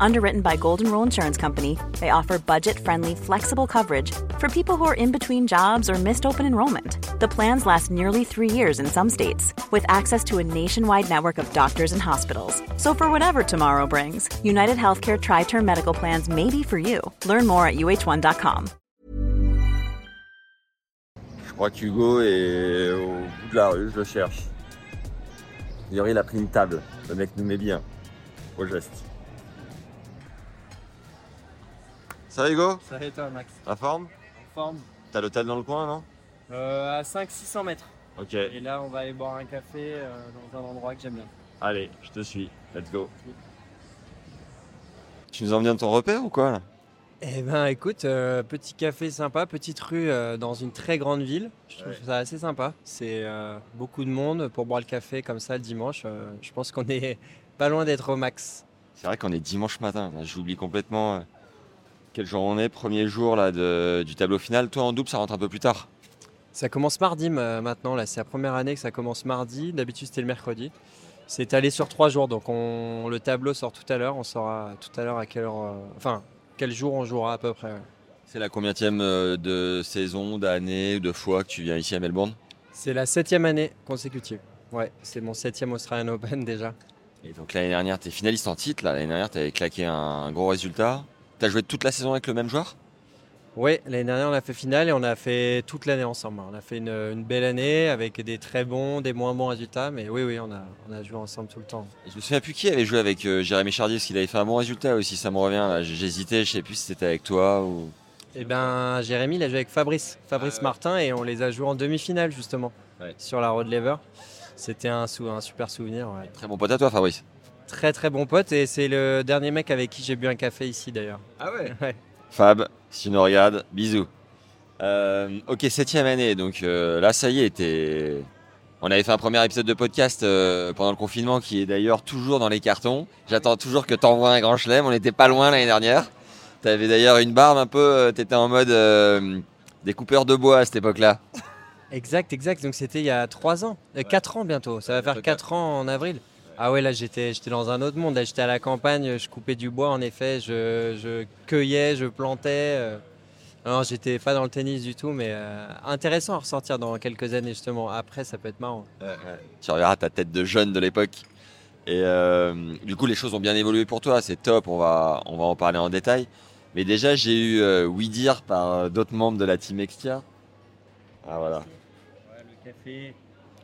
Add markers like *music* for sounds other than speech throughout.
Underwritten by Golden Rule Insurance Company, they offer budget friendly, flexible coverage for people who are in between jobs or missed open enrollment. The plans last nearly three years in some states, with access to a nationwide network of doctors and hospitals. So, for whatever tomorrow brings, United Healthcare Tri Term Medical Plans may be for you. Learn more at uh1.com. Je crois qu'Hugo est au bout de la rue, je le cherche. Yori, il a pris une table. Le mec nous met bien. Au geste. Ça va Hugo? Ça va et toi, Max? La forme? En forme T'as l'hôtel dans le coin, non? Euh, À 500-600 mètres. Ok. Et là, on va aller boire un café euh, dans un endroit que j'aime bien. Allez, je te suis. Let's go. Tu nous en viens de ton repère ou quoi là? Eh ben, écoute, euh, petit café sympa, petite rue euh, dans une très grande ville. Je trouve Ouais. ça assez sympa. C'est euh, beaucoup de monde pour boire le café comme ça le dimanche. Euh, je pense qu'on est *laughs* pas loin d'être au max. C'est vrai qu'on est dimanche matin. J'oublie complètement euh, quel jour on est. Premier jour là, de- du tableau final. Toi en double, ça rentre un peu plus tard. Ça commence mardi euh, maintenant. Là, c'est la première année que ça commence mardi. D'habitude, c'était le mercredi. C'est allé sur trois jours, donc on, le tableau sort tout à l'heure. On saura tout à l'heure à quelle heure, euh, enfin, quel jour on jouera à peu près. ouais. C'est la combienième euh, de saison, d'année, de fois que tu viens ici à Melbourne? C'est la septième année consécutive. Ouais, c'est mon septième Australian Open déjà. Et donc l'année dernière, tu es finaliste en titre. L'année dernière, tu avais claqué un, un gros résultat. Tu as joué toute la saison avec le même joueur? Ouais, l'année dernière on a fait finale et on a fait toute l'année ensemble. On a fait une, une belle année avec des très bons, des moins bons résultats, mais oui, oui, on a, on a joué ensemble tout le temps. Et Je me souviens plus qui avait joué avec euh, Jérémy Chardier, parce qu'il avait fait un bon résultat aussi, ça me revient. J'hésitais, je sais plus si c'était avec toi ou. Et ben, Jérémy, il a joué avec Fabrice, Fabrice Ah ouais. Martin, et on les a joués en demi-finale justement Ouais. sur la Road Lever. C'était un, sou- un super souvenir. ouais. Très bon pote à toi, Fabrice. Très très bon pote, et c'est le dernier mec avec qui j'ai bu un café ici d'ailleurs. Ah ouais *laughs* Ouais. Fab, si tu nous regardes, bisous. Euh, ok, septième année, donc euh, là, ça y est, t'es- On avait fait un premier épisode de podcast euh, pendant le confinement qui est d'ailleurs toujours dans les cartons. J'attends toujours que t'envoies un grand chelem, on n'était pas loin l'année dernière. T'avais d'ailleurs une barbe un peu, t'étais en mode euh, des coupeurs de bois à cette époque-là. Exact, exact. Donc c'était il y a 3 ans, 4 ans bientôt. Ça va faire bientôt 4 ans en avril. Ah ouais, là j'étais j'étais dans un autre monde. Là j'étais à la campagne, je coupais du bois en effet, je, je cueillais, je plantais. euh. Non, j'étais pas dans le tennis du tout, mais euh, intéressant à ressortir dans quelques années justement. Après, ça peut être marrant. Tu reverras ta tête de jeune de l'époque. Et euh, du coup, les choses ont bien évolué pour toi, c'est top, on va, on va en parler en détail. Mais déjà, j'ai eu euh, oui dire par euh, d'autres membres de la team Extia. Ah voilà, le café,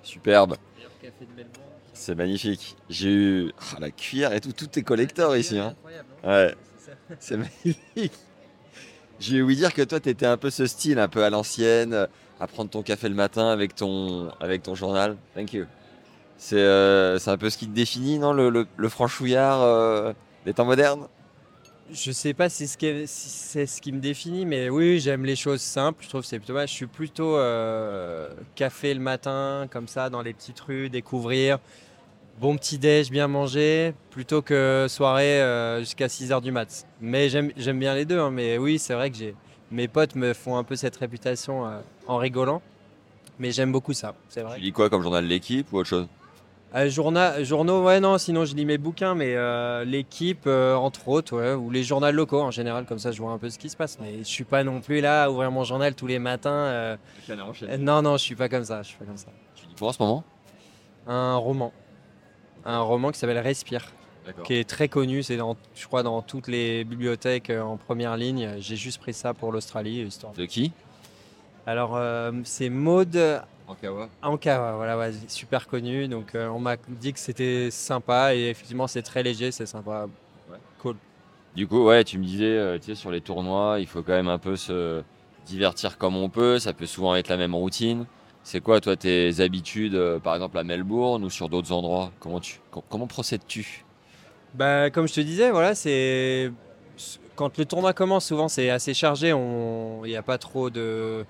superbe, meilleur café de Melbourne. C'est magnifique. J'ai eu ah, la cuillère et tout, tout est collector ici. Hein. Ouais, c'est magnifique. J'ai oui dire que toi, tu étais un peu ce style, un peu à l'ancienne, à prendre ton café le matin avec ton, avec ton journal. Thank you. C'est euh, un peu ce qui te définit, non Le, le, le franchouillard euh, des temps modernes? Je sais pas si c'est ce, qui- me définit, mais oui, j'aime les choses simples. Je trouve c'est plutôt. ouais, Je suis plutôt euh, café le matin, comme ça, dans les petites rues, découvrir. Bon petit déj, bien manger, plutôt que soirée euh, jusqu'à 6h du mat. Mais j'aime bien les deux. hein, mais oui, c'est vrai que mes potes me font un peu cette réputation euh, en rigolant. Mais j'aime beaucoup ça, c'est vrai. Tu lis quoi comme journal de l'équipe ou autre chose? Euh, journa- journaux, ouais, non, sinon je lis mes bouquins, mais euh, l'équipe, euh, entre autres, ouais, ou les journaux locaux en général, comme ça je vois un peu ce qui se passe. Mais je suis pas non plus là à ouvrir mon journal tous les matins. euh, non, non, je suis pas comme ça, je suis pas comme ça. Tu lis quoi en ce moment? Un roman. Un roman qui s'appelle Respire, qui est très connu, c'est dans, je crois dans toutes les bibliothèques en première ligne. J'ai juste pris ça pour l'Australie, histoire. De qui? Alors, euh, c'est Maude Ankawa. Anka, voilà, ouais, super connu. Donc, euh, on m'a dit que c'était sympa et effectivement, c'est très léger, c'est sympa. Cool. Du coup, ouais, tu me disais, euh, tu sais, sur les tournois, il faut quand même un peu se divertir comme on peut. Ça peut souvent être la même routine. C'est quoi, toi, tes habitudes, euh, par exemple à Melbourne ou sur d'autres endroits? Comment tu, com- comment procèdes-tu? Bah, comme je te disais, voilà, c'est quand le tournoi commence, souvent c'est assez chargé. On, il n'y a pas trop de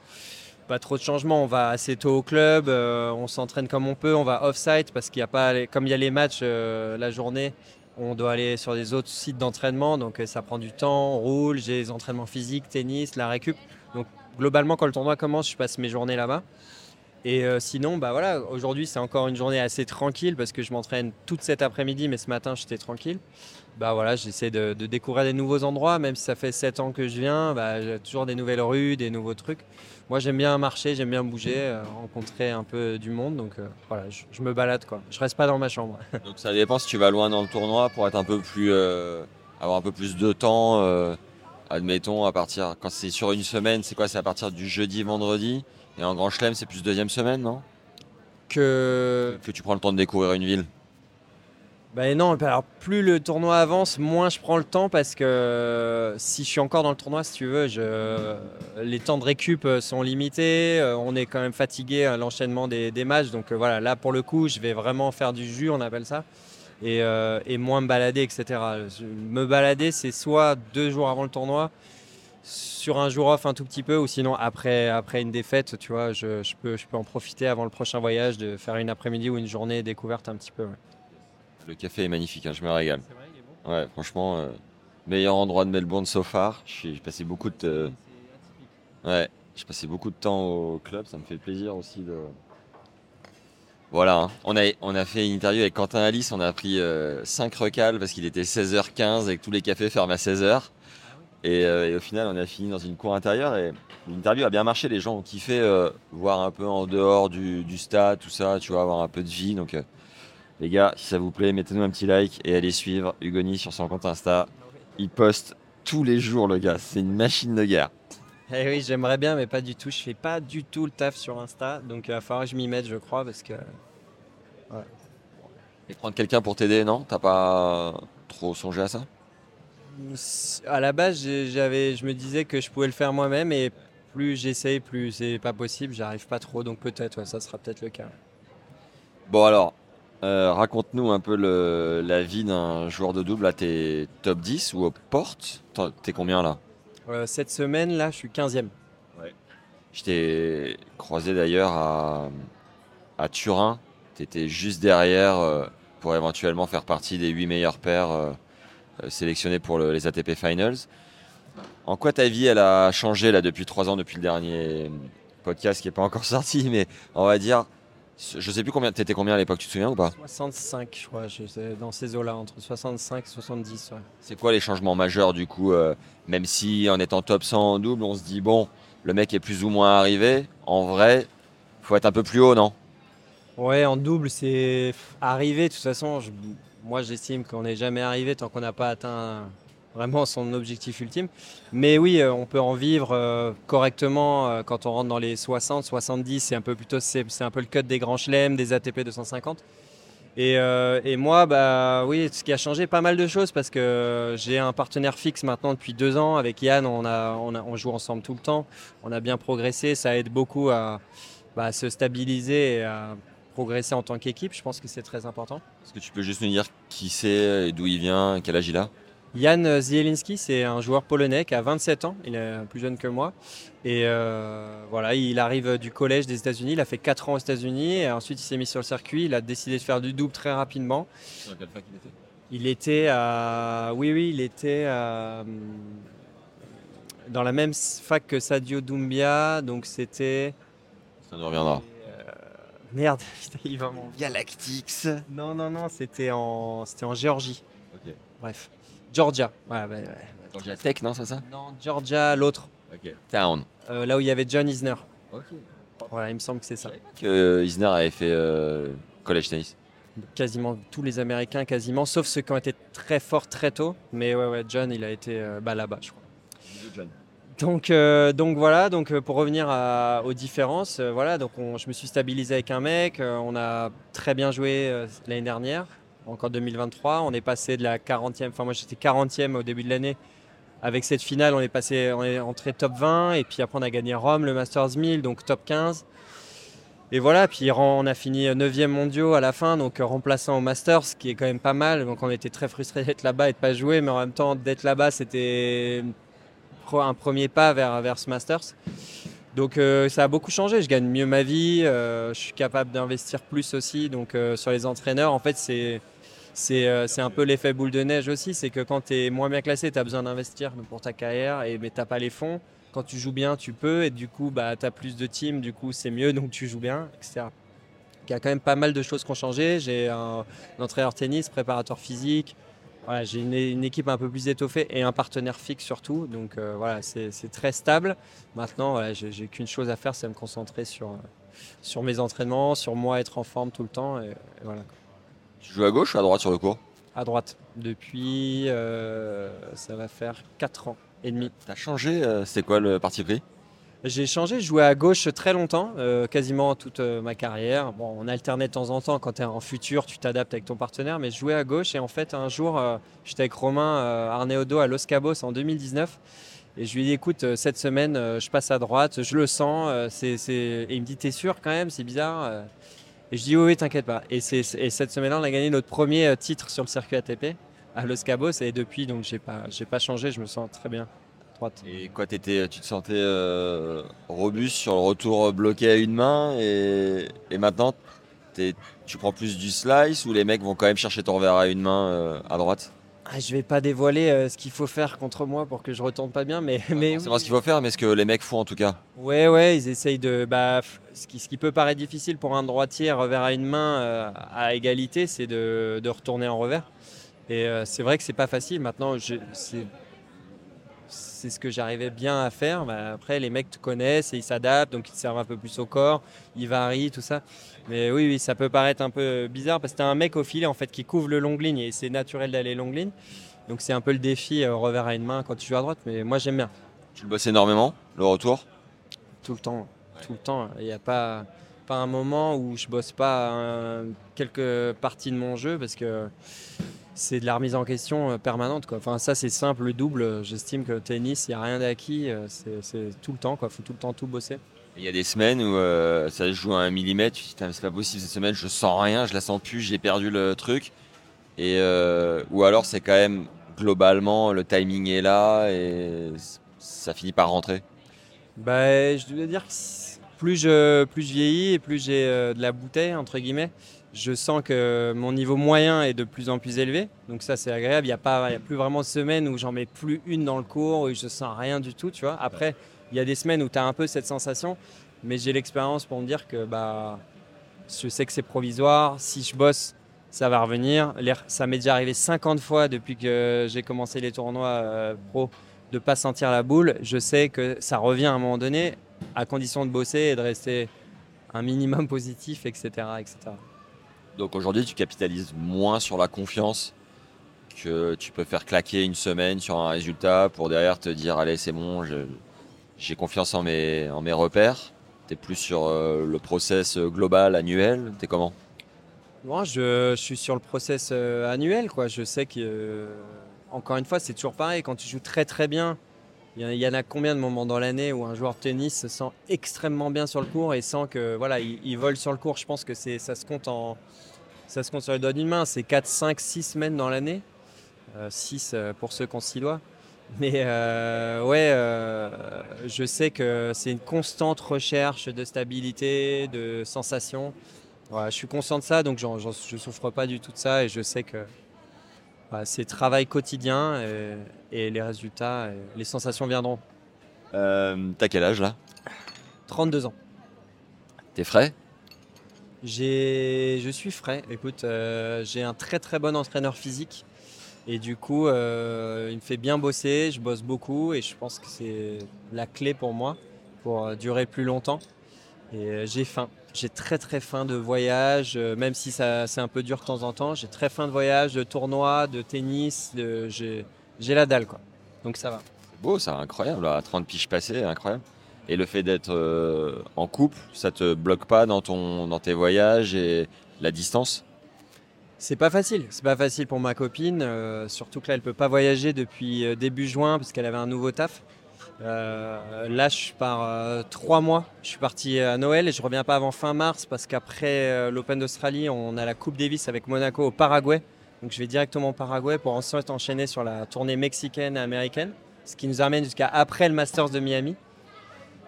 pas trop de changements. On va assez tôt au club, euh, on s'entraîne comme on peut, on va off-site parce qu'il y a pas, comme il y a les matchs euh, la journée, on doit aller sur des autres sites d'entraînement, donc euh, ça prend du temps. On roule, j'ai les entraînements physiques, tennis, la récup. Donc globalement, quand le tournoi commence, je passe mes journées là-bas. Et euh, sinon, bah voilà, aujourd'hui c'est encore une journée assez tranquille parce que je m'entraîne toute cet après-midi, mais ce matin j'étais tranquille. Bah voilà, j'essaie de, découvrir des nouveaux endroits, même si ça fait 7 ans que je viens, bah, j'ai toujours des nouvelles rues, des nouveaux trucs. Moi j'aime bien marcher, j'aime bien bouger, euh, rencontrer un peu du monde, donc euh, voilà, je, me balade quoi. Je reste pas dans ma chambre. *laughs* donc ça dépend si tu vas loin dans le tournoi pour être un peu plus, avoir un peu plus de temps. admettons à partir, quand c'est sur une semaine, c'est quoi C'est à partir du jeudi, vendredi? Et en Grand Chelem, c'est plus deuxième semaine, non? Que... que tu prends le temps de découvrir une ville? Ben non, alors plus le tournoi avance, moins je prends le temps parce que si je suis encore dans le tournoi, si tu veux, je... les temps de récup sont limités, euh, on est quand même fatigué à l'enchaînement des, matchs, donc euh, voilà, là pour le coup, je vais vraiment faire du jus, on appelle ça, et, euh, et moins me balader, etc. Me balader, c'est soit deux jours avant le tournoi, sur un jour off un tout petit peu ou sinon après, après une défaite, tu vois, je, peux, je peux en profiter avant le prochain voyage de faire une après-midi ou une journée découverte un petit peu. Le café est magnifique, hein, je me régale. Ouais, franchement, euh, meilleur endroit de Melbourne so far. J'ai passé beaucoup de ouais, j'ai passé beaucoup de temps au club, ça me fait plaisir aussi de. Voilà, hein. on, a, on a fait une interview avec Quentin Alice, on a pris 5 euh, recals parce qu'il était 16h15 et que tous les cafés ferment à 16h. Euh, et, au final, on a fini dans une cour intérieure et l'interview a bien marché. Les gens ont kiffé euh, voir un peu en dehors du, stade, tout ça, tu vois, avoir un peu de vie. Donc, euh, les gars, si ça vous plaît, mettez-nous un petit like et allez suivre Hugoni sur son compte Insta. Il poste tous les jours, le gars. C'est une machine de guerre. Eh oui, j'aimerais bien, mais pas du tout. Je fais pas du tout le taf sur Insta. Donc, il va falloir que je m'y mette, je crois, parce que. Et prendre quelqu'un pour t'aider, non? T'as pas trop songé à ça? À la base, j'avais, je me disais que je pouvais le faire moi-même et plus j'essaye, plus c'est pas possible. J'arrive pas trop, donc peut-être, ça sera peut-être le cas. Bon alors, euh, raconte-nous un peu la vie d'un joueur de double. Là, t'es top 10 ou aux portes? T'es combien là? Euh, Cette semaine, là, je suis 15e. Je t'ai croisé d'ailleurs à, à Turin. T'étais juste derrière euh, pour éventuellement faire partie des 8 meilleurs paires euh, sélectionné pour les ATP Finals. En quoi ta vie elle a changé là depuis trois ans, depuis le dernier podcast qui n'est pas encore *laughs* sorti, mais on va dire, je sais plus combien, t'étais combien à l'époque, tu te souviens ou pas? 65, je crois, dans ces eaux-là, entre 65 et 70. C'est quoi les changements majeurs du coup, euh, même si en étant top 100 en double, on se dit bon, le mec est plus ou moins arrivé, en vrai, faut être un peu plus haut, non? Ouais, en double, c'est arrivé, de toute façon, je moi, j'estime qu'on n'est jamais arrivé tant qu'on n'a pas atteint vraiment son objectif ultime. Mais oui, euh, on peut en vivre euh, correctement euh, quand on rentre dans les 60, 70. C'est un peu plutôt, c'est, un peu le cut des grands chelems, des ATP 250. Et, moi, bah oui, ce qui a changé, pas mal de choses parce que j'ai un partenaire fixe maintenant depuis deux ans. Avec Yann, on, a, on joue ensemble tout le temps. On a bien progressé. Ça aide beaucoup à, bah, se stabiliser et à progresser en tant qu'équipe. Je pense que c'est très important. Est-ce que tu peux juste nous dire qui c'est et d'où il vient, quel âge il a? Jan Zielinski, c'est un joueur polonais qui a 27 ans, il est plus jeune que moi. Et euh, voilà, il arrive du collège des États-Unis, il a fait 4 ans aux États-Unis et ensuite il s'est mis sur le circuit. Il a décidé de faire du double très rapidement. Sur quelle fac il était? Il était à. Oui, oui, il était dans la même fac que Sadio Doumbia, donc c'était. Ça nous reviendra. Merde, *laughs* il va Galactics. Non, non, non, c'était en, c'était en Géorgie. Ok. Bref. Georgia. Ouais, Georgia Tech, non, c'est ça Non, Georgia, l'autre. Ok. Town. Euh, là où il y avait John Isner. Ok. Voilà, il me semble que c'est ça. Que Isner avait fait euh, college tennis. Quasiment tous les Américains, quasiment, sauf ceux qui ont été très forts très tôt. Mais ouais, ouais, John, il a été euh, bah, là-bas, je crois. John. Donc, euh, donc voilà, donc euh, pour revenir aux différences, euh, voilà, donc je me suis stabilisé avec un mec, on a très bien joué l'année dernière, encore 2023, on est passé de la 40e, enfin moi j'étais 40e au début de l'année, avec cette finale on est passé, on est entré top 20 et puis après on a gagné Rome, le Masters 1000, donc top 15. Et voilà, puis on a fini 9e mondiaux à la fin, donc remplaçant au Masters, ce qui est quand même pas mal. Donc on était très frustrés d'être là-bas et de pas jouer, mais en même temps d'être là-bas c'était un premier pas vers, vers ce Masters. Donc euh, ça a beaucoup changé, je gagne mieux ma vie, euh, je suis capable d'investir plus aussi. Donc euh, sur les entraîneurs, en fait c'est c'est un peu l'effet boule de neige aussi, c'est que quand tu es moins bien classé, tu as besoin d'investir pour ta carrière, et, mais tu n'as pas les fonds. quand tu joues bien, tu peux, et du coup, bah, tu as plus de team, du coup, c'est mieux, donc tu joues bien, etc. Il y a quand même pas mal de choses qui ont changé. J'ai un, entraîneur tennis, préparateur physique. Voilà, j'ai une, équipe un peu plus étoffée et un partenaire fixe surtout. Donc euh, voilà, c'est très stable. Maintenant, voilà, j'ai qu'une chose à faire, c'est me concentrer sur, sur mes entraînements, sur moi être en forme tout le temps. Et, voilà. Tu joues à gauche ou à droite sur le cours À droite. Depuis, euh, ça va faire 4 ans et demi. T'as changé euh, C'est quoi le parti pris? J'ai changé, je jouais à gauche très longtemps, euh, quasiment toute euh, ma carrière. Bon, on alternait de temps en temps. Quand tu es en futur, tu t'adaptes avec ton partenaire, mais je jouais à gauche. Et en fait, un jour, euh, j'étais avec Romain Arneodo à Los Cabos en 2019. Et je lui ai dit, écoute, cette semaine, je passe à droite, je le sens. Et il me dit, t'es sûr quand même, c'est bizarre. Et je dis, oui, oui, t'inquiète pas. Et, et cette semaine-là, on a gagné notre premier titre sur le circuit ATP à Los Cabos. Et depuis, donc, j'ai pas, pas changé, je me sens très bien. Et quoi, étais, tu te sentais euh, robuste sur le retour bloqué à une main et, maintenant tu prends plus du slice ou les mecs vont quand même chercher ton revers à une main euh, à droite? Ah, Je vais pas dévoiler euh, ce qu'il faut faire contre moi pour que je retourne pas bien, mais. mais c'est ce qu'il faut faire, mais ce que les mecs font en tout cas. Ouais, ouais, ils essayent de. Bah, ce, qui, ce qui peut paraître difficile pour un droitier, revers à une main à égalité, c'est de, de, retourner en revers. Et c'est vrai que c'est pas facile. Maintenant, c'est c'est ce que j'arrivais bien à faire. Bah, après, les mecs te connaissent et ils s'adaptent, donc ils te servent un peu plus au corps, ils varient, tout ça. Mais oui, oui, ça peut paraître un peu bizarre parce que tu as un mec au filet en fait qui couvre le long ligne et c'est naturel d'aller long ligne. Donc c'est un peu le défi euh, revers à une main quand tu joues à droite, mais moi j'aime bien. Tu le bosses énormément, le retour? Tout le temps, tout le temps. Il n'y a pas, pas un moment où je bosse pas euh, quelques parties de mon jeu parce que c'est de la remise en question euh, permanente. Quoi. Enfin, ça, c'est simple, le double. J'estime que tennis, il n'y a rien d'acquis. Euh, c'est tout le temps. Il faut tout le temps tout bosser. Il y a des semaines où euh, ça se joue à un millimètre. Tu te dis, c'est pas possible cette semaine, je sens rien, je la sens plus, j'ai perdu le truc. Et, ou alors, c'est quand même globalement, le timing est là et ça finit par rentrer. Bah, je dois dire que plus je, plus je vieillis et plus j'ai de la bouteille, entre guillemets, je sens que mon niveau moyen est de plus en plus élevé. Donc ça, c'est agréable. Il n'y a, plus vraiment de semaines où j'en mets plus une dans le cours, où je sens rien du tout, tu vois. Après, il y a des semaines où tu as un peu cette sensation, mais j'ai l'expérience pour me dire que bah, je sais que c'est provisoire. Si je bosse, ça va revenir. Ça m'est déjà arrivé 50 fois depuis que j'ai commencé les tournois euh, pro de pas sentir la boule. Je sais que ça revient à un moment donné, à condition de bosser et de rester un minimum *laughs* positif, etc. etc. Donc aujourd'hui, tu capitalises moins sur la confiance que tu peux faire claquer une semaine sur un résultat pour derrière te dire allez c'est bon, j'ai confiance en mes, en mes repères. Tu es plus sur euh, le process global, annuel. Tu es comment? Moi, je, suis sur le process euh, annuel. Quoi. Je sais que, euh, encore une fois, c'est toujours pareil. Quand tu joues très très bien, il y, en a combien de moments dans l'année où un joueur de tennis se sent extrêmement bien sur le court et sent que voilà, il, vole sur le court? Je pense que c'est ça se compte en ça se compte sur les doigts d'une main. C'est 4, 5, 6 semaines dans l'année. 6 euh, euh, pour ceux qui ont 6 doigts. Mais euh, ouais, je sais que c'est une constante recherche de stabilité, de sensation. je suis conscient de ça, donc je ne souffre pas du tout de ça et je sais que c'est travail quotidien et, les résultats, les sensations viendront. Euh, T'as quel âge là? 32 ans. T'es frais? Je suis frais. Écoute, euh, j'ai un très très bon entraîneur physique. Et du coup, euh, il me fait bien bosser, je bosse beaucoup et je pense que c'est la clé pour moi pour durer plus longtemps. Et j'ai faim j'ai très très faim de voyage, euh, même si ça, c'est un peu dur de temps en temps. J'ai très faim de voyage, de tournoi, de tennis. De, j'ai, la dalle, quoi. Donc ça va. C'est beau, ça, incroyable. À 30 piges passées, incroyable. Et le fait d'être euh, en couple, ça te bloque pas dans, ton, dans tes voyages et la distance? C'est pas facile, c'est pas facile pour ma copine, euh, surtout que là elle peut pas voyager depuis début juin parce qu'elle avait un nouveau taf. Euh, là, je pars euh, trois mois. Je suis parti à Noël et je reviens pas avant fin mars parce qu'après euh, l'Open d'Australie, on a la Coupe Davis avec Monaco au Paraguay. Donc je vais directement au Paraguay pour ensuite enchaîner sur la tournée mexicaine et américaine, ce qui nous amène jusqu'à après le Masters de Miami.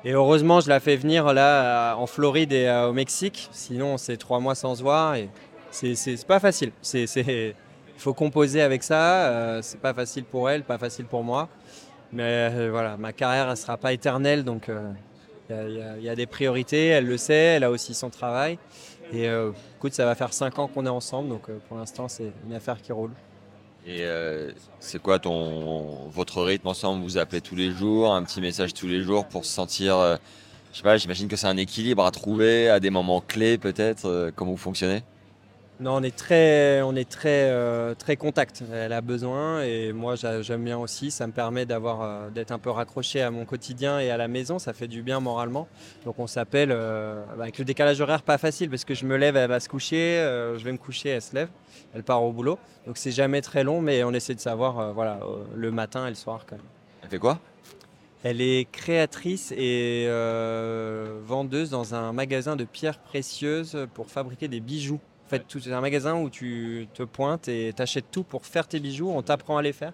Et heureusement, je la fais venir là en Floride et au Mexique. Sinon, c'est trois mois sans se voir et c'est pas facile. Il faut composer avec ça. c'est pas facile pour elle, pas facile pour moi. Mais voilà, ma carrière, elle sera pas éternelle, donc il y, a des priorités, elle le sait, elle a aussi son travail. Et écoute, ça va faire 5 ans qu'on est ensemble, donc pour l'instant, c'est une affaire qui roule. Et c'est quoi ton votre rythme ensemble? Vous appelez tous les jours, un petit message tous les jours pour se sentir je sais pas, j'imagine que c'est un équilibre à trouver à des moments clés peut-être. Euh, comment vous fonctionnez? Non, on est très, on est très, euh, très contact. Elle a besoin et moi j'aime bien aussi. Ça me permet d'avoir, euh, d'être un peu raccroché à mon quotidien et à la maison. Ça fait du bien moralement. Donc on s'appelle avec le décalage horaire pas facile parce que je me lève, elle va se coucher, je vais me coucher, elle se lève, elle part au boulot. Donc c'est jamais très long, mais on essaie de savoir, voilà, le matin et le soir quand même. Elle fait quoi? Elle est créatrice et euh, vendeuse dans un magasin de pierres précieuses pour fabriquer des bijoux. En fait, c'est un magasin où tu te pointes et t'achètes tout pour faire tes bijoux. On t'apprend à les faire.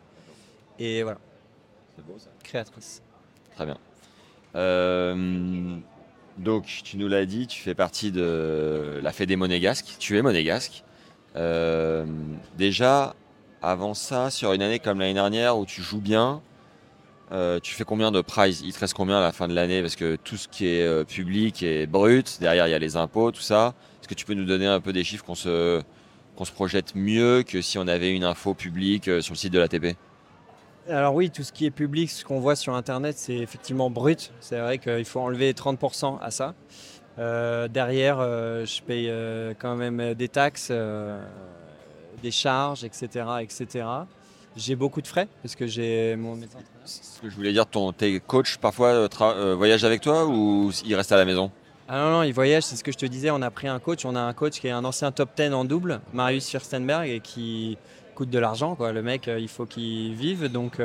Et voilà. C'est beau ça. Créatrice. Très bien. Euh, donc, tu nous l'as dit, tu fais partie de la Fédé monégasque. Tu es monégasque. Euh, déjà, avant ça, sur une année comme l'année dernière où tu joues bien, euh, tu fais combien de prize? Il te reste combien à la fin de l'année? Parce que tout ce qui est euh, public est brut. Derrière, il y a les impôts, tout ça. Est-ce que tu peux nous donner un peu des chiffres qu'on se, qu'on se projette mieux que si on avait une info publique euh, sur le site de l'ATP alors oui, tout ce qui est public, ce qu'on voit sur Internet, c'est effectivement brut. C'est vrai qu'il faut enlever 30% à ça. derrière, je paye quand même des taxes, des charges, etc. etc. J'ai beaucoup de frais parce que j'ai mon médecin. Ce que je voulais dire, ton, tes coachs parfois euh, euh, voyagent avec toi ou ils restent à la maison? Ah non, non, ils voyagent, c'est ce que je te disais, on a pris un coach, on a un coach qui est un ancien top 10 en double, Marius Fürstenberg, et qui coûte de l'argent, quoi. Le mec, euh, il faut qu'il vive, donc...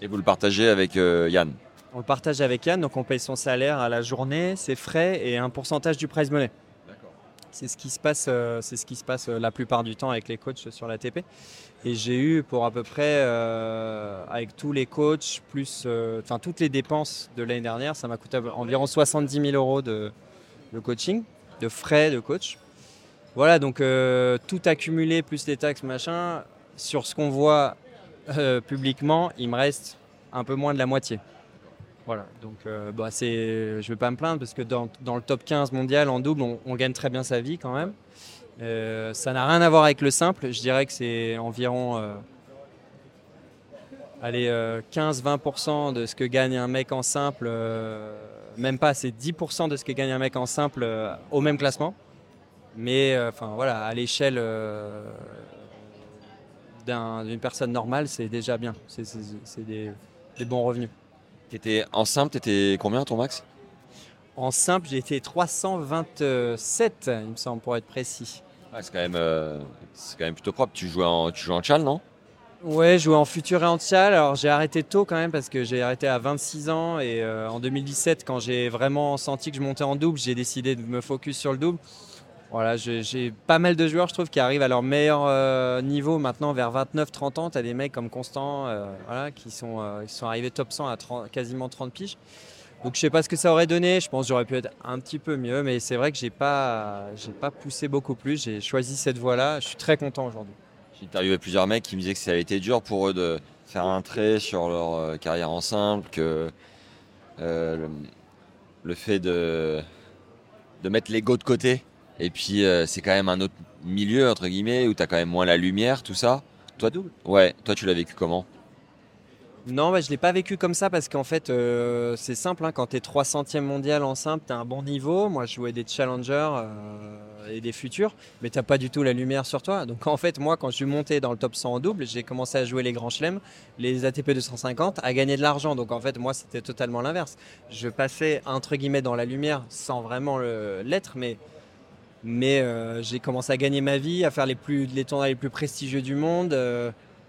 Et vous le partagez avec Yann? On le partage avec Yann, donc on paye son salaire à la journée, ses frais et un pourcentage du prize money. C'est ce qui se passe, c'est ce qui se passe la plupart du temps avec les coachs sur l'ATP. Et j'ai eu pour à peu près, euh, avec tous les coachs, plus euh, enfin toutes les dépenses de l'année dernière, ça m'a coûté environ 70 000 euros de, coaching, de frais de coach. Voilà, donc euh, tout accumulé, plus les taxes, machin, sur ce qu'on voit publiquement, il me reste un peu moins de la moitié. Voilà, donc bah, je ne vais pas me plaindre parce que dans, le top 15 mondial en double, on gagne très bien sa vie quand même. Euh, ça n'a rien à voir avec le simple. Je dirais que c'est environ euh, 15-20% euh, de ce que gagne un mec en simple. Euh, même pas, c'est 10% de ce que gagne un mec en simple au même classement. Mais enfin voilà, à l'échelle d'une personne normale, c'est déjà bien. C'est des, des, bons revenus. Étais, en simple, tu étais combien ton max? En simple, j'ai été 327, il me semble, pour être précis. c'est quand, même, euh, quand même plutôt propre. Tu joues en, tu joues en non? Ouais, jouais en futur et en tchal. Alors j'ai arrêté tôt quand même parce que j'ai arrêté à 26 ans et euh, en 2017, quand j'ai vraiment senti que je montais en double, j'ai décidé de me focus sur le double. Voilà, j'ai pas mal de joueurs, je trouve, qui arrivent à leur meilleur euh, niveau maintenant vers 29-30 ans. Tu as des mecs comme Constant voilà, qui, sont, qui sont arrivés top 100 à quasiment 30 piges. Donc je sais pas ce que ça aurait donné. Je pense j'aurais pu être un petit peu mieux, mais c'est vrai que j'ai pas, pas poussé beaucoup plus. J'ai choisi cette voie-là. Je suis très content aujourd'hui. J'ai interviewé plusieurs mecs qui me disaient que ça avait été dur pour eux de faire un trait sur leur euh, carrière en simple, que euh, le, fait de, de mettre l'ego de côté. Et puis euh, c'est quand même un autre milieu entre guillemets où tu as quand même moins la lumière, tout ça. Toi, ouais, toi tu l'as vécu comment? Non, je ne l'ai pas vécu comme ça parce qu'en fait, euh, c'est simple. Hein, quand tu es 300e mondial en simple, tu un bon niveau. Moi, je jouais des challengers euh, et des futurs, mais tu pas du tout la lumière sur toi. Donc, en fait, moi, quand je suis monté dans le top 100 en double, j'ai commencé à jouer les grands chelems, les ATP 250, à gagner de l'argent. Donc, en fait, moi, c'était totalement l'inverse. Je passais, entre guillemets, dans la lumière sans vraiment l'être, mais mais euh, j'ai commencé à gagner ma vie, à faire les, plus, les tournois les plus prestigieux du monde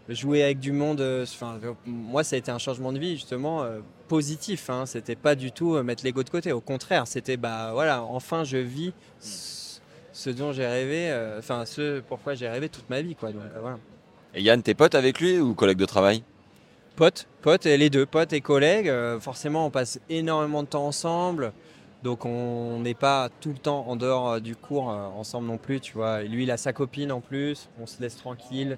jouer avec du monde, euh, enfin, moi ça a été un changement de vie justement euh, positif. Hein, c'était pas du tout euh, mettre l'ego de côté. Au contraire, c'était bah voilà, enfin je vis ce dont j'ai rêvé, enfin ce pourquoi j'ai rêvé toute ma vie quoi. voilà. Et Yann, t'es pote avec lui ou collègue de travail? Pote, pote, et les deux, potes et collègues. forcément, on passe énormément de temps ensemble. Donc on n'est pas tout le temps en dehors du cours ensemble non plus, tu vois. lui, il a sa copine en plus, on se laisse tranquille.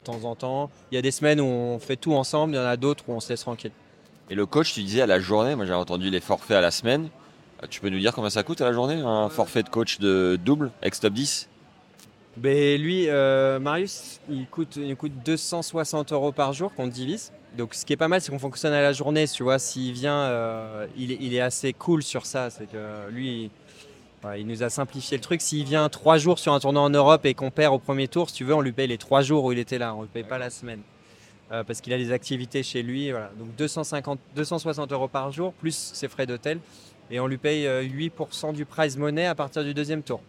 De temps en temps, il y a des semaines où on fait tout ensemble, il y en a d'autres où on se laisse tranquille. Et le coach, tu disais à la journée, moi j'ai entendu les forfaits à la semaine. Euh, Tu peux nous dire combien ça coûte à la journée Un forfait de coach de double, ex-top 10 Ben lui, euh, Marius, il coûte, il coûte 260 euros par jour qu'on divise. Donc ce qui est pas mal, c'est qu'on fonctionne à la journée, tu vois. S'il vient, euh, il, est, il est assez cool sur ça. C'est que lui, il, ouais, il nous a simplifié le truc. S'il vient trois jours sur un tournoi en Europe et qu'on perd au premier tour, si tu veux, on lui paye les trois jours où il était là. On lui paye pas la semaine. Euh, parce qu'il a des activités chez lui. Voilà. Donc 250, 260 euros par jour, plus ses frais d'hôtel. Et on lui paye euh, 8% du prize money à partir du deuxième tour.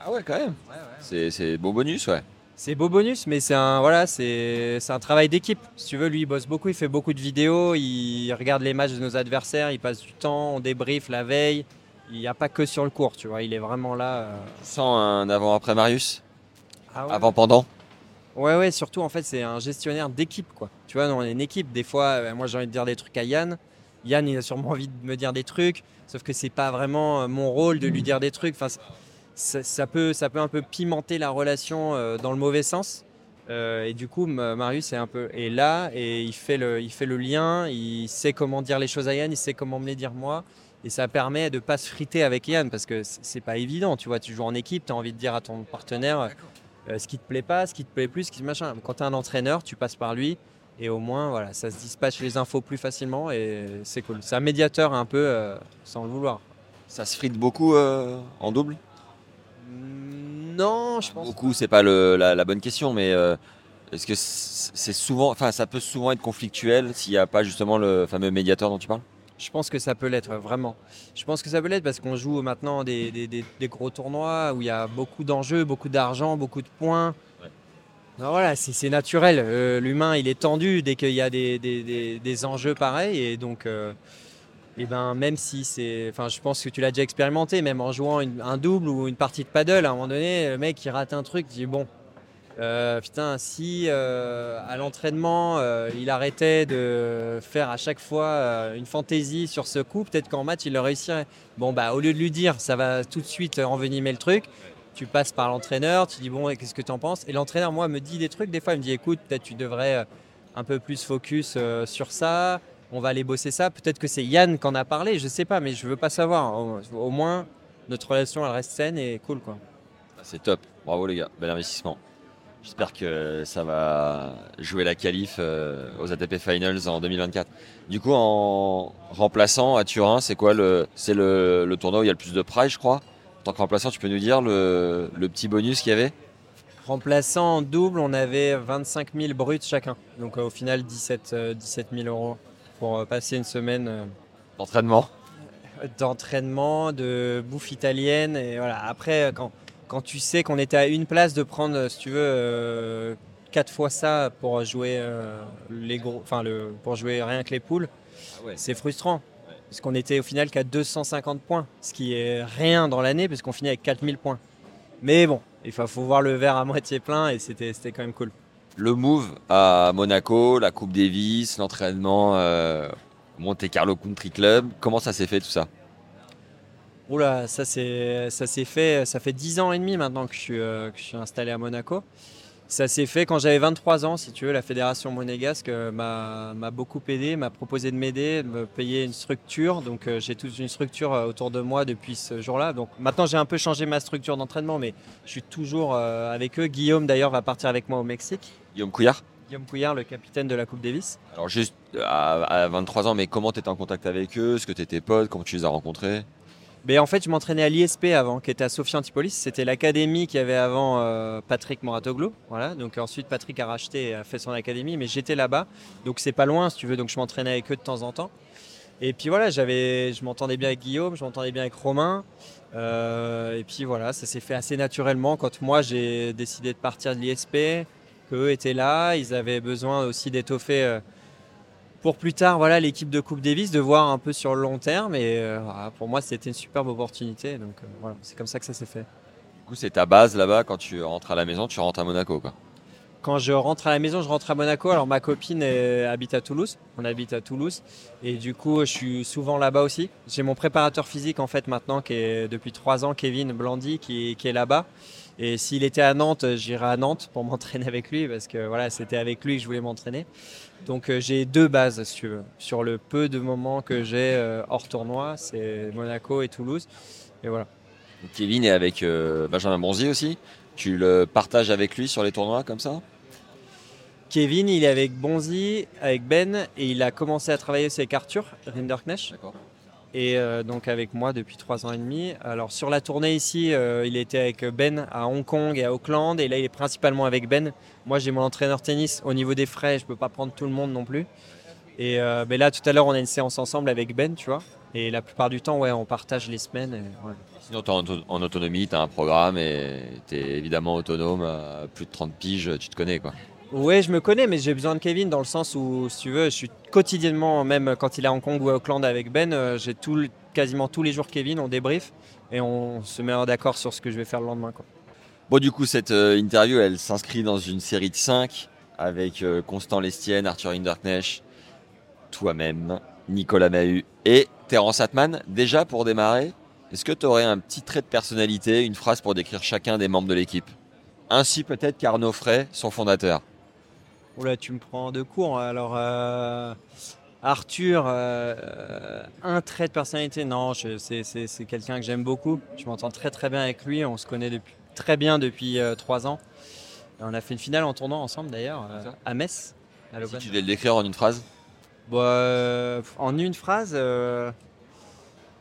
Ah ouais, quand même. C'est c'est beau bonus, ouais. C'est beau bonus, mais c'est un, voilà, c'est c'est un travail d'équipe. Si tu veux, lui, il bosse beaucoup, il fait beaucoup de vidéos, il regarde les matchs de nos adversaires, il passe du temps, on débrief la veille. Il n'y a pas que sur le court, tu vois, il est vraiment là. euh. Sans un avant-après Marius Ah ouais. Avant-pendant Ouais, ouais, surtout en fait, c'est un gestionnaire d'équipe, quoi. Tu vois, on est une équipe. Des fois, euh, moi, j'ai envie de dire des trucs à Yann. Yann, il a sûrement envie de me dire des trucs, sauf que c'est pas vraiment euh, mon rôle de lui dire des trucs. Enfin, ça, ça peut, ça peut un peu pimenter la relation euh, dans le mauvais sens. Euh, et du coup, Marius est un peu est là et il fait le, il fait le lien. Il sait comment dire les choses à Yann, il sait comment me les dire moi. Et ça permet de pas se friter avec Yann parce que c'est pas évident. Tu vois, tu joues en équipe, tu as envie de dire à ton partenaire euh, ce qui te plaît pas, ce qui te plaît plus, ce qui machin. Quand tu es un entraîneur, tu passes par lui et au moins voilà, ça se dispatche les infos plus facilement et c'est cool. C'est un médiateur un peu euh, sans le vouloir. Ça se frite beaucoup euh, en double? Non, je pense. Beaucoup, c'est pas le- la, la bonne question, mais euh, est-ce que c- c'est souvent, enfin, ça peut souvent être conflictuel s'il n'y a pas justement le fameux médiateur dont tu parles? Je pense que ça peut l'être, vraiment. Je pense que ça peut l'être parce qu'on joue maintenant des, des- des- des gros tournois où il y a beaucoup d'enjeux, beaucoup d'argent, beaucoup de points. Ouais. Alors voilà, c'est naturel. Euh, L'humain, il est tendu dès qu'il y a des, enjeux pareils. Et donc, euh, eh ben, même si c'est. Enfin, je pense que tu l'as déjà expérimenté, même en jouant une- un double ou une partie de paddle, à un moment donné, le mec, il rate un truc, il dit bon. Euh, putain, si euh, à l'entraînement euh, il arrêtait de faire à chaque fois une fantaisie sur ce coup, peut-être qu'en match il le réussirait. Bon, bah au lieu de lui dire ça va tout de suite envenimer le truc, tu passes par l'entraîneur, tu dis bon, qu'est-ce que tu en penses? Et l'entraîneur, moi, me dit des trucs, des fois il me dit écoute, peut-être tu devrais un peu plus focus sur ça, on va aller bosser ça. Peut-être que c'est Yann qui en a parlé, je sais pas, mais je veux pas savoir. Au, au moins, notre relation elle reste saine et cool quoi. C'est top, bravo les gars, bel investissement. J'espère que ça va jouer la qualif euh, aux ATP Finals en 2024. Du coup, en remplaçant à Turin, c'est quoi le, c'est le, le tournoi où il y a le plus de prize, je crois? En tant que remplaçant, tu peux nous dire le, le petit bonus qu'il y avait? Remplaçant en double, on avait 25 000 bruts chacun. Donc euh, au final, 17, euh, 17 000 euros pour euh, passer une semaine d'entraînement? d'entraînement, de bouffe italienne. Et voilà. Après, quand, quand tu sais qu'on était à une place de prendre, si tu veux, euh, quatre fois ça pour jouer euh, les gros, enfin le, pour jouer rien que les poules, c'est frustrant. Parce qu'on était au final qu'à 250 points, ce qui est rien dans l'année, parce qu'on finit avec 4000 points. Mais bon, il faut, faut voir le verre à moitié plein et c'était c'était quand même cool. Le move à Monaco, la Coupe Davis, l'entraînement euh, Monte Carlo Country Club, comment ça s'est fait tout ça? Oula, ça c'est ça s'est fait, ça fait 10 ans et demi maintenant que je suis, euh, que je suis installé à Monaco. Ça s'est fait quand j'avais 23 ans, si tu veux. La fédération monégasque euh, m'a beaucoup aidé, m'a proposé de m'aider, de me payer une structure. Donc euh, j'ai toute une structure autour de moi depuis ce jour-là. Donc maintenant j'ai un peu changé ma structure d'entraînement, mais je suis toujours euh, avec eux. Guillaume d'ailleurs va partir avec moi au Mexique. Guillaume Couillard Guillaume Couillard, le capitaine de la Coupe Davis. Alors juste à, à 23 ans, mais comment tu étais en contact avec eux? Est-ce que tu étais pote? Comment tu les as rencontrés? Mais en fait, je m'entraînais à l'ISP avant, qui était à Sophie Antipolis. C'était l'académie qu'il avait avant euh, Patrick Moratoglou. Voilà. Donc ensuite, Patrick a racheté et a fait son académie, mais j'étais là-bas. Donc c'est pas loin, si tu veux. Donc je m'entraînais avec eux de temps en temps. Et puis voilà, je m'entendais bien avec Guillaume, je m'entendais bien avec Romain. Euh, et puis voilà, ça s'est fait assez naturellement quand moi j'ai décidé de partir de l'ISP, qu'eux étaient là, ils avaient besoin aussi d'étoffer euh, pour plus tard voilà l'équipe de Coupe Davis, de voir un peu sur le long terme. Et euh, voilà, pour moi c'était une superbe opportunité, donc euh, voilà, c'est comme ça que ça s'est fait. Du coup, c'est ta base là-bas. Quand tu rentres à la maison, tu rentres à Monaco. Quoi. Quand je rentre à la maison, je rentre à Monaco. Alors ma copine habite à Toulouse. On habite à Toulouse. Et du coup, je suis souvent là-bas aussi. J'ai mon préparateur physique en fait maintenant, qui est depuis trois ans, Kevin Blandy, qui, est là-bas. Et s'il était à Nantes, j'irais à Nantes pour *laughs* m'entraîner avec lui parce que voilà, c'était avec lui que je voulais m'entraîner. Donc euh, j'ai deux bases, si tu veux. Sur le peu de moments que j'ai euh, hors tournoi, c'est Monaco et Toulouse. Et voilà. Kevin est avec euh, Benjamin Bonzi aussi. Tu le partages avec lui sur les tournois comme ça? Kevin, il est avec Bonzi, avec Ben, et il a commencé à travailler aussi avec Arthur Rinderknecht, et euh, donc avec moi depuis trois ans et demi. Alors sur la tournée ici, euh, il était avec Ben à Hong Kong et à Auckland, et là il est principalement avec Ben. Moi j'ai mon entraîneur tennis, au niveau des frais, je peux pas prendre tout le monde non plus. Et euh, mais là tout à l'heure on a une séance ensemble avec Ben, tu vois, et la plupart du temps ouais on partage les semaines. et, ouais. Sinon, tu es en, auto- en autonomie, tu as un programme et tu es évidemment autonome. À plus de 30 piges, tu te connais. quoi. Ouais, je me connais, mais j'ai besoin de Kevin dans le sens où, si tu veux, je suis quotidiennement, même quand il est à Hong Kong ou à Auckland avec Ben, euh, j'ai tout, quasiment tous les jours Kevin, on débrief et on se met d'accord sur ce que je vais faire le lendemain. Quoi. Bon, du coup, cette euh, interview, elle s'inscrit dans une série de 5 avec euh, Constant Lestienne, Arthur Hinderknecht, toi-même, Nicolas Mahut et Terence Atman. Déjà, pour démarrer, est-ce que tu aurais un petit trait de personnalité, une phrase pour décrire chacun des membres de l'équipe? Ainsi peut-être qu'Arnaud Frey, son fondateur. Oula, tu me prends de court. Alors, euh, Arthur, euh, un trait de personnalité, non, c'est, c'est- c'est quelqu'un que j'aime beaucoup. Je m'entends très très bien avec lui, on se connaît depuis, très bien depuis euh, trois ans. Et on a fait une finale en tournoi ensemble d'ailleurs, à Metz. à Si tu devais le décrire en une phrase? Bah, en une phrase,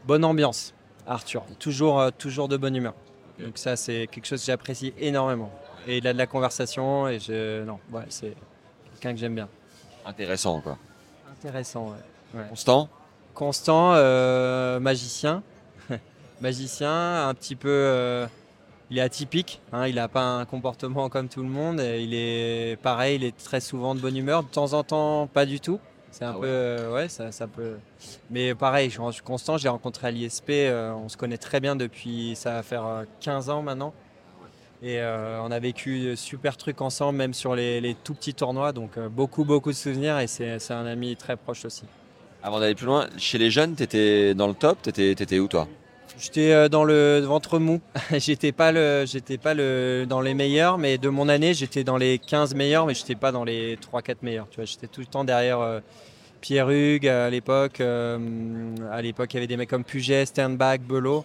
bonne ambiance, Arthur. Toujours, euh, toujours de bonne humeur. Donc ça, c'est quelque chose que j'apprécie énormément. Et il a de la conversation et je, non, ouais, c'est quelqu'un que j'aime bien. Intéressant, quoi. Intéressant, ouais. Constant Constant, euh, magicien, *laughs* magicien, un petit peu, euh, il est atypique. hein, il n'a pas un comportement comme tout le monde. et il est pareil, il est très souvent de bonne humeur. De temps en temps, pas du tout. C'est un Ah peu, ouais. euh, ouais, ça, ça peut. Mais pareil, je suis constant. J'ai rencontré à l'ISP. euh, on se connaît très bien depuis, ça va faire euh, 15 ans maintenant. Et euh, on a vécu de super trucs ensemble, même sur les, les tout petits tournois. Donc euh, beaucoup, beaucoup de souvenirs. Et c'est un ami très proche aussi. Avant d'aller plus loin, chez les jeunes, tu étais dans le top T'étais étais où, toi? J'étais euh, dans le ventre mou. *laughs* j'étais pas le, j'étais pas le dans les meilleurs, mais de mon année, j'étais dans les 15 meilleurs, mais j'étais pas dans les 3-4 meilleurs. Tu vois, j'étais tout le temps derrière euh, Pierre Hugues à l'époque. euh, à l'époque, il y avait des mecs comme Puget, Sternbach, Belot.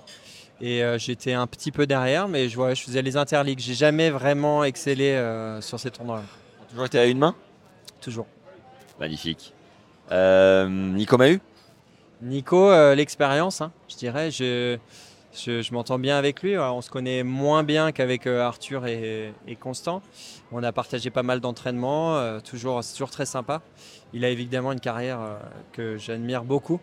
Et euh, j'étais un petit peu derrière, mais je, ouais, je faisais les interligues. J'ai jamais vraiment excellé euh, sur ces tournois-là. Toujours été à une main? Toujours. Magnifique. Euh, Nico Mahut? Nico, euh, l'expérience, hein, je dirais. Je, m'entends bien avec lui. Alors, on se connaît moins bien qu'avec euh, Arthur et, Constant. On a partagé pas mal d'entraînements. euh, toujours, très sympa. Il a évidemment une carrière euh, que j'admire beaucoup.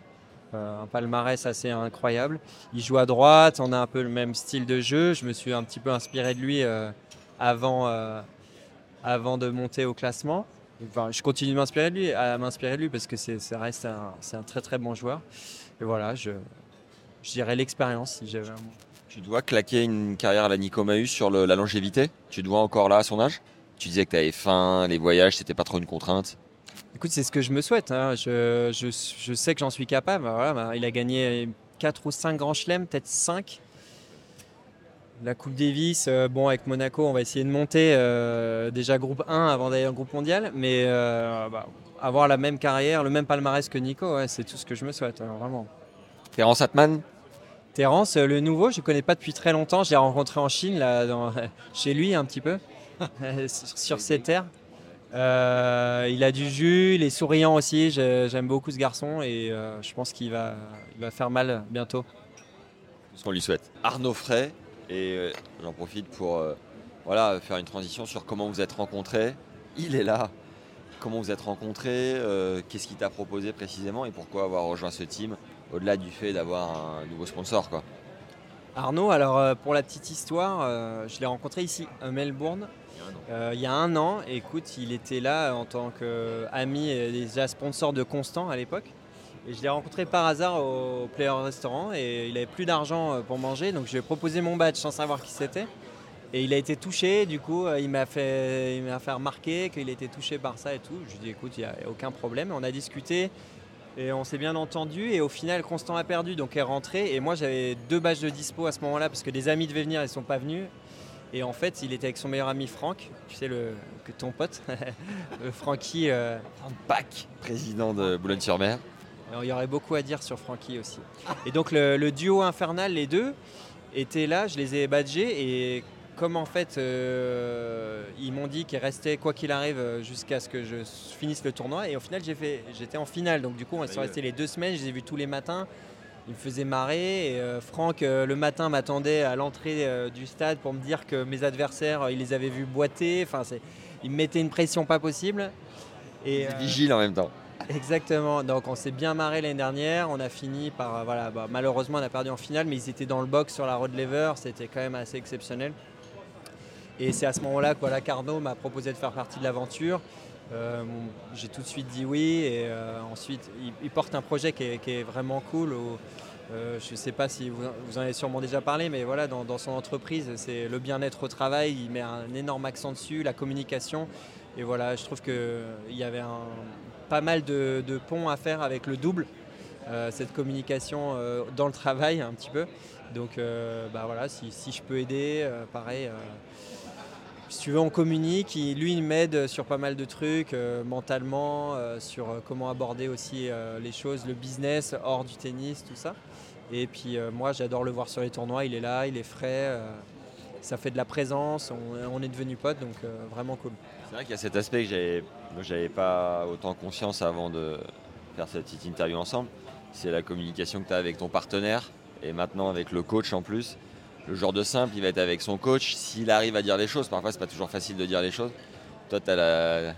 euh, un palmarès assez incroyable. Il joue à droite. On a un peu le même style de jeu. Je me suis un petit peu inspiré de lui euh, euh, avant de monter au classement. Enfin, je continue de m'inspirer de lui, à m'inspirer de lui parce que c'est, ça reste un, c'est un très très bon joueur. Et voilà, je, je dirais l'expérience si j'avais un mot. Tu dois claquer une carrière à la Nico Mahut sur le- la longévité? Tu dois encore là à son âge? Tu disais que tu avais faim, les voyages, c'était pas trop une contrainte. Écoute, c'est ce que je me souhaite. hein. Je, je, je sais que j'en suis capable. Voilà, bah, il a gagné 4 ou 5 grands chelems, peut-être 5. La Coupe Davis, euh, bon, avec Monaco, on va essayer de monter euh, déjà groupe 1 avant d'aller en groupe mondial. Mais euh, bah, avoir la même carrière, le même palmarès que Nico, ouais, c'est tout ce que je me souhaite, hein, vraiment. Terence Atman Terence, le nouveau, je ne connais pas depuis très longtemps. Je l'ai rencontré en Chine, là, dans- *laughs* chez lui un petit peu, *laughs* sur, sur ses terres. Euh, il a du jus, il est souriant aussi. J'aime beaucoup ce garçon et euh, je pense qu'il va, il va faire mal bientôt. ce qu'on lui souhaite? Arnaud Frey, et euh, j'en profite pour euh, voilà, faire une transition sur comment vous êtes rencontrés. Il est là. comment vous êtes rencontrés, qu'est-ce qui t'a proposé précisément et pourquoi avoir rejoint ce team, au-delà du fait d'avoir un nouveau sponsor quoi. Arnaud, alors pour la petite histoire, je l'ai rencontré ici à Melbourne il y a un an. Écoute, il était là en tant qu'ami et déjà sponsor de Constant à l'époque. Et je l'ai rencontré par hasard au Player Restaurant et il avait plus d'argent euh, pour manger, donc je lui ai proposé mon badge sans savoir qui c'était. Et il a été touché, du coup, euh, il m'a fait, il fait remarquer qu'il était touché par ça et tout. Je lui ai dit, écoute, il n'y a aucun problème. On a discuté et on s'est bien entendu. Et au final, Constant a perdu, donc est rentré. Et moi, j'avais deux badges de dispo à ce moment-là parce que des amis devaient venir, ils ne sont pas venus. Et en fait, il était avec son meilleur ami Franck, tu sais, le, que ton pote, *laughs* Francky. Euh... Franck président de Boulogne-sur-Mer il y aurait beaucoup à dire sur Frankie aussi. Et donc le, duo infernal, les deux, étaient là, je les ai badgés et comme en fait euh, ils m'ont dit qu'ils restaient quoi qu'il arrive jusqu'à ce que je finisse le tournoi et au final j'ai fait, j'étais en finale donc du coup on est resté les deux semaines, je les ai vus tous les matins. Ils me faisaient marrer et euh, Franck euh, le matin m'attendait à l'entrée du stade pour me dire que mes adversaires il les avait vus boiter. Enfin, il me mettait une pression pas possible. Et, vigile en même temps. Exactement. Donc on s'est bien marré l'année dernière. On a fini par euh, voilà, bah, malheureusement on a perdu en finale, mais ils étaient dans le box sur la road lever. C'était quand même assez exceptionnel. Et c'est à ce moment-là que voilà, Carnot m'a proposé de faire partie de l'aventure. Euh, j'ai tout de suite dit oui. Et euh, ensuite, il, porte un projet qui est, vraiment cool. je ne sais pas si vous, en avez sûrement déjà parlé, mais voilà, dans, dans son entreprise, c'est le bien-être au travail. Il met un énorme accent dessus, la communication. Et voilà, je trouve qu'il y avait un, pas mal de, ponts à faire avec le double, euh, cette communication euh, dans le travail un petit peu. Donc euh, bah voilà, si, je peux aider, pareil. si tu veux, on communique. lui, il m'aide sur pas mal de trucs, mentalement, sur comment aborder aussi les choses, le business hors du tennis, tout ça. Et puis moi, j'adore le voir sur les tournois. Il est là, il est frais. ça fait de la présence. On, est devenu potes, donc vraiment cool. C'est vrai qu'il y a cet aspect que j'avais pas autant conscience avant de faire cette petite interview ensemble. C'est la communication que tu as avec ton partenaire et maintenant avec le coach en plus. Le genre de simple, il va être avec son coach. S'il arrive à dire les choses, parfois c'est pas toujours facile de dire les choses. Toi, tu as,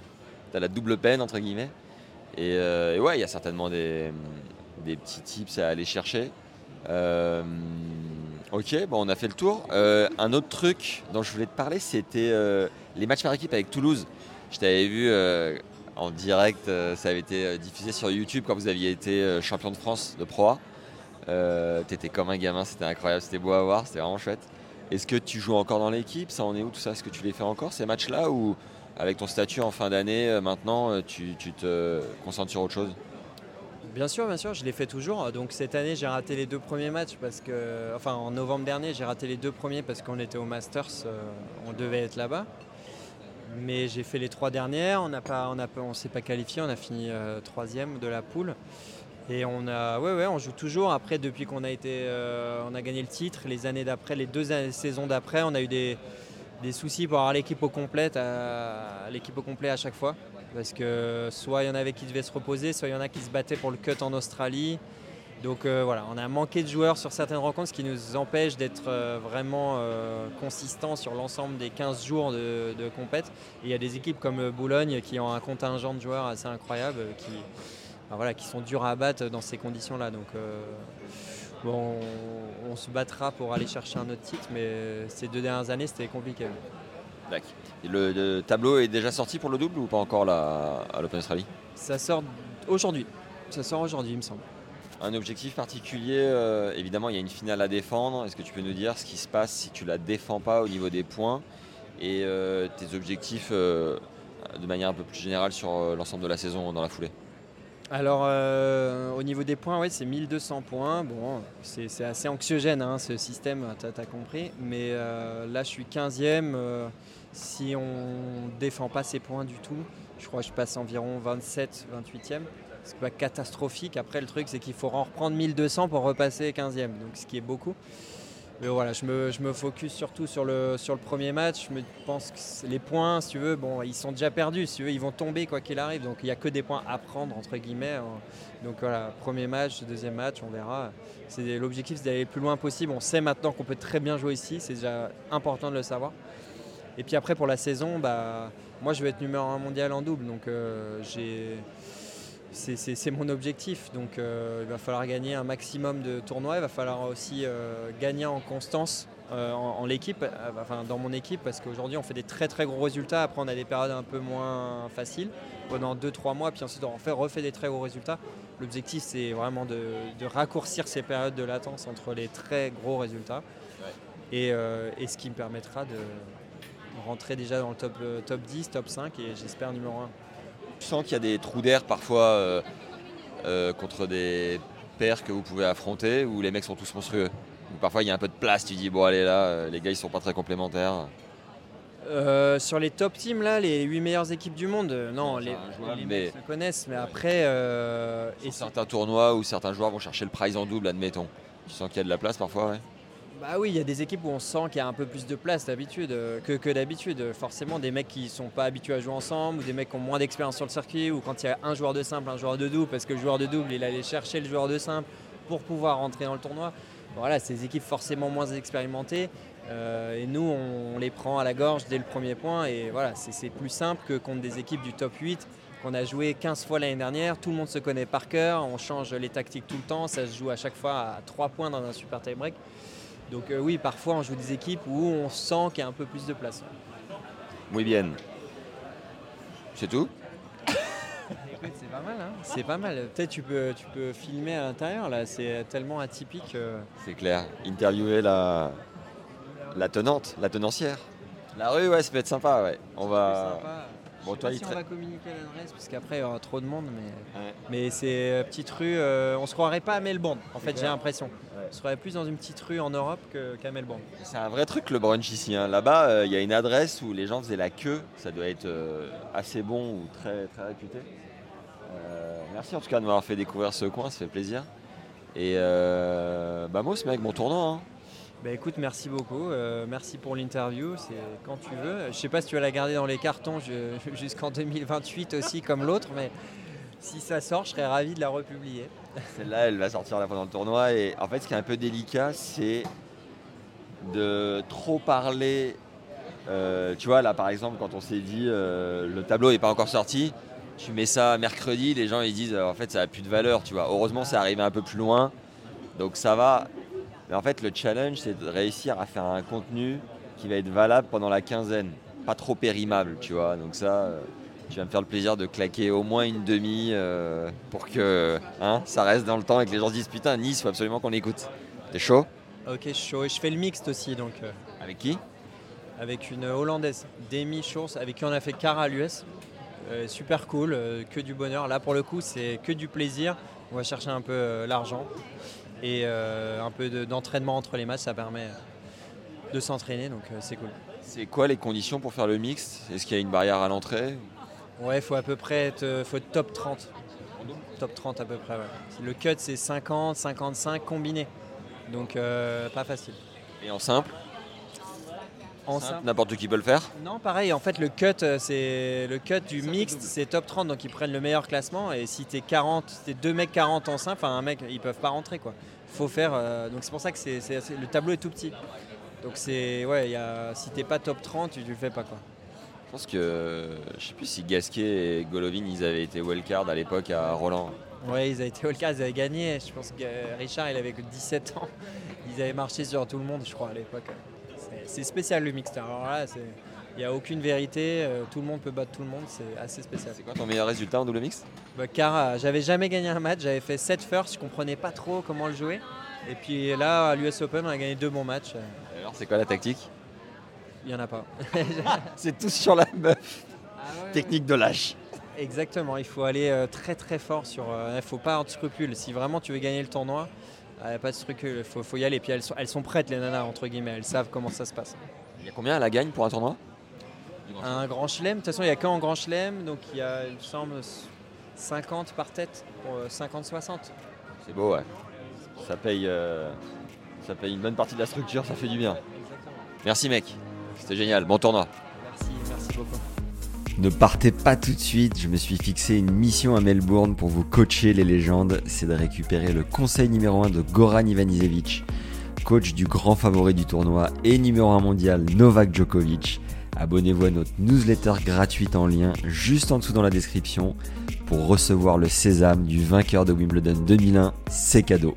la double peine, entre guillemets. Euh, et, ouais, il y a certainement des, petits tips à aller chercher. Euh, ok, bon, on a fait le tour. Euh, un autre truc dont je voulais te parler, c'était les matchs par équipe avec Toulouse, je t'avais vu euh, en direct, euh, ça avait été euh, diffusé sur YouTube quand vous aviez été champion de France de Pro A. T'étais comme un gamin, c'était incroyable, c'était beau à voir, c'était vraiment chouette. Est-ce que tu joues encore dans l'équipe? Ça en est où tout ça? Est-ce que tu les fais encore ces matchs-là? Ou avec ton statut en fin d'année maintenant tu, te concentres sur autre chose? Bien sûr, bien sûr, je les fais toujours. Donc cette année, j'ai raté les deux premiers matchs parce que, enfin, en novembre dernier, j'ai raté les deux premiers parce qu'on était au Masters, on devait être là-bas. Mais j'ai fait les trois dernières, on ne on s'est pas qualifié, on a fini euh, troisième de la poule. Et on a, ouais, ouais, on joue toujours. Après, depuis qu'on a été, euh, on a gagné le titre, les années d'après, les deux saisons d'après, on a eu des, soucis pour avoir l'équipe au complet, à, l'équipe au complet à chaque fois, parce que soit il y en avait qui devaient se reposer, soit il y en a qui se battaient pour le cut en Australie. Donc euh, voilà, on a manqué de joueurs sur certaines rencontres, ce qui nous empêche d'être euh, vraiment euh, consistants sur l'ensemble des 15 jours de, de compète. il y a des équipes comme Boulogne qui ont un contingent de joueurs assez incroyable, qui, voilà, qui sont durs à abattre dans ces conditions-là. Donc bon, on, se battra pour aller chercher un autre titre, mais ces deux dernières années, c'était compliqué. Le, le, tableau est déjà sorti pour le double ou pas encore là, à l'Open Australie? Ça sort aujourd'hui. Ça sort aujourd'hui, il me semble un objectif particulier euh, Évidemment, il y a une finale à défendre. Est-ce que tu peux nous dire ce qui se passe si tu la défends pas au niveau des points et euh, tes objectifs euh, de manière un peu plus générale sur l'ensemble de la saison dans la foulée? Alors au niveau des points, ouais, c'est 1200 points. Bon, c'est assez anxiogène hein, ce système, tu as, compris. Mais là, je suis 15e. si on défend pas ces points du tout, je crois que je passe environ 27, 28e c'est pas catastrophique. Après, le truc, c'est qu'il faut en reprendre 1200 pour repasser 15e, donc ce qui est beaucoup. Mais voilà, je me, je me focus surtout sur le, sur le premier match. Je me pense que les points, si tu veux, bon, ils sont déjà perdus. Si tu veux, ils vont tomber quoi qu'il arrive. Donc il n'y a que des points à prendre, entre guillemets. Donc voilà, premier match, deuxième match, on verra. L'objectif, c'est d'aller le plus loin possible. On sait maintenant qu'on peut très bien jouer ici. C'est déjà important de le savoir. Et puis après, pour la saison, bah, moi, je vais être numéro un mondial en double. Donc, j'ai c'est mon objectif. Donc il va falloir gagner un maximum de tournois. Il va falloir aussi gagner en constance euh, en, l'équipe, euh, enfin dans mon équipe, parce qu'aujourd'hui on fait des très très gros résultats. Après on a des périodes un peu moins faciles pendant 2-3 mois, puis ensuite on refait, refait des très gros résultats. L'objectif c'est vraiment de, raccourcir ces périodes de latence entre les très gros résultats euh, et, ce qui me permettra de rentrer déjà dans le top, top 10, top 5 et j'espère numéro 1. Tu sens qu'il y a des trous d'air parfois contre des paires que vous pouvez affronter ou les mecs sont tous monstrueux? Parfois, il y a un peu de place. Tu dis, bon, allez, là, euh, les gars, ils sont pas très complémentaires. Euh, sur les top teams, là, les 8 meilleures équipes du monde, euh, non, les, les se connaissent, mais après. et certains tournois où certains joueurs vont chercher le prize en double, admettons. Tu sens qu'il y a de la place parfois, ouais bah oui, il y a des équipes où on sent qu'il y a un peu plus de place d'habitude que, que d'habitude. Forcément, des mecs qui sont pas habitués à jouer ensemble, ou des mecs qui ont moins d'expérience sur le circuit, ou quand il y a un joueur de simple, un joueur de double, parce que le joueur de double, il allait chercher le joueur de simple pour pouvoir rentrer dans le tournoi voilà, ces équipes forcément moins expérimentées. Euh, et nous, on, les prend à la gorge dès le premier point. Et voilà, c'est plus simple que contre des équipes du top 8 qu'on a joué 15 fois l'année dernière. Tout le monde se connaît par cœur. On change les tactiques tout le temps. Ça se joue à chaque fois à 3 points dans un super tie-break. Donc euh, oui, parfois on joue des équipes où on sent qu'il y a un peu plus de place. Muy bien. C'est tout? *laughs* C'est pas mal. Hein. c'est pas mal. Peut-être tu peux, tu peux filmer à l'intérieur là. C'est tellement atypique. Euh. C'est clair. Interviewer la, la tenante, la tenancière. La rue, ouais, ça peut être sympa. Ouais. On va. Bon, toi, si on va communiquer l'adresse, parce qu'après il y aura trop de monde, mais, mais c'est euh, petite rue. Euh, on se croirait pas à Melbourne. En fait, j'ai l'impression. On se croirait plus dans une petite rue en Europe qu'à Melbourne. C'est un vrai truc le brunch ici. Hein. Là-bas, il y a une adresse où les gens faisaient la queue. Ça doit être assez bon ou très très réputé. Euh, merci en tout cas de m'avoir fait découvrir ce coin, ça fait plaisir. Et euh, bah moi, c'est mec, mon tournoi. Hein. Bah écoute, merci beaucoup. Euh, merci pour l'interview. C'est quand tu veux. Je sais pas si tu vas la garder dans les cartons *laughs* jusqu'en 2028 aussi, comme l'autre, mais si ça sort, je serais ravi de la republier. *laughs* Celle-là, elle va sortir la pendant le tournoi. Et en fait, ce qui est un peu délicat, c'est de trop parler. tu vois, là, par exemple, quand on s'est dit le tableau n'est pas encore sorti, tu mets ça mercredi, les gens ils disent en fait ça n'a plus de valeur, tu vois. Heureusement c'est arrivé un peu plus loin, donc ça va. Mais en fait le challenge c'est de réussir à faire un contenu qui va être valable pendant la quinzaine, pas trop périmable, tu vois. Donc ça, euh, tu vas me faire le plaisir de claquer au moins une demi euh, pour que hein, ça reste dans le temps et que les gens se disent putain Nice, faut absolument qu'on écoute. T'es chaud? Ok, chaud. Et je fais le mixte aussi donc. Euh, avec qui? Avec une hollandaise, Demi Schurz, avec qui on a fait car à l'US. Euh, super cool, que du bonheur. Là pour le coup c'est que du plaisir. On va chercher un peu l'argent et un peu d'entraînement entre les matchs, ça permet de s'entraîner donc c'est cool. C'est quoi les conditions pour faire le mix? Est-ce qu'il y a une barrière à l'entrée? Ouais, il faut à peu près être, faut top 30. Top 30 à peu près, Le cut c'est 50, 55 combiné. Donc pas facile. Et en simple? N'importe qui peut le faire Non, pareil. En fait, le cut, euh, c'est le cut du mixte, c'est top 30, donc ils prennent le meilleur classement. Et si t'es 40, t'es deux mecs 40 en simple, enfin un mec, ils peuvent pas rentrer quoi. Faut faire. Euh, donc c'est pour ça que c'est, le tableau est tout petit. Donc c'est ouais, y a, si t'es pas top 30, tu, le fais pas quoi. Je pense que je sais plus si Gasquet et Golovin ils avaient été wildcard à l'époque à Roland. Ouais, ils avaient été wildcard, ils avaient gagné. Je pense que Richard il avait que 17 ans. Ils avaient marché sur tout le monde, je crois à l'époque c'est spécial le mixte. Alors là, il n'y a aucune vérité, euh, tout le monde peut battre tout le monde, c'est assez spécial. C'est quoi ton meilleur résultat en double mix bah, Car euh, j'avais jamais gagné un match, j'avais fait 7 first, je comprenais pas trop comment le jouer. Et puis là, à l'US Open, on a gagné deux bons matchs. Alors, c'est quoi la tactique? Il n'y en a pas. *laughs* c'est tout sur la meuf. Ah Technique de lâche. Exactement, il faut aller euh, très très fort sur. Il ne faut pas avoir de scrupules. Si vraiment tu veux gagner le tournoi, a pas de truc, il faut, y aller. Puis elles sont, elles sont prêtes, les nanas, entre guillemets. Elles savent comment ça se passe. Il y a combien à la gagne pour un tournoi? Un grand chelem. De toute façon, il n'y a qu'un grand chelem. Donc il y a, il semble, 50 par tête pour 50-60. Euh, C'est beau, ouais. Ça paye, euh, ça paye une bonne partie de la structure, ça fait du bien. Merci, mec. C'était génial. Bon tournoi. Merci, merci beaucoup. Ne partez pas tout de suite, je me suis fixé une mission à Melbourne pour vous coacher les légendes, c'est de récupérer le conseil numéro 1 de Goran Ivanisevic, coach du grand favori du tournoi et numéro 1 mondial Novak Djokovic, abonnez-vous à notre newsletter gratuite en lien juste en dessous dans la description pour recevoir le sésame du vainqueur de Wimbledon 2001. C'est cadeau.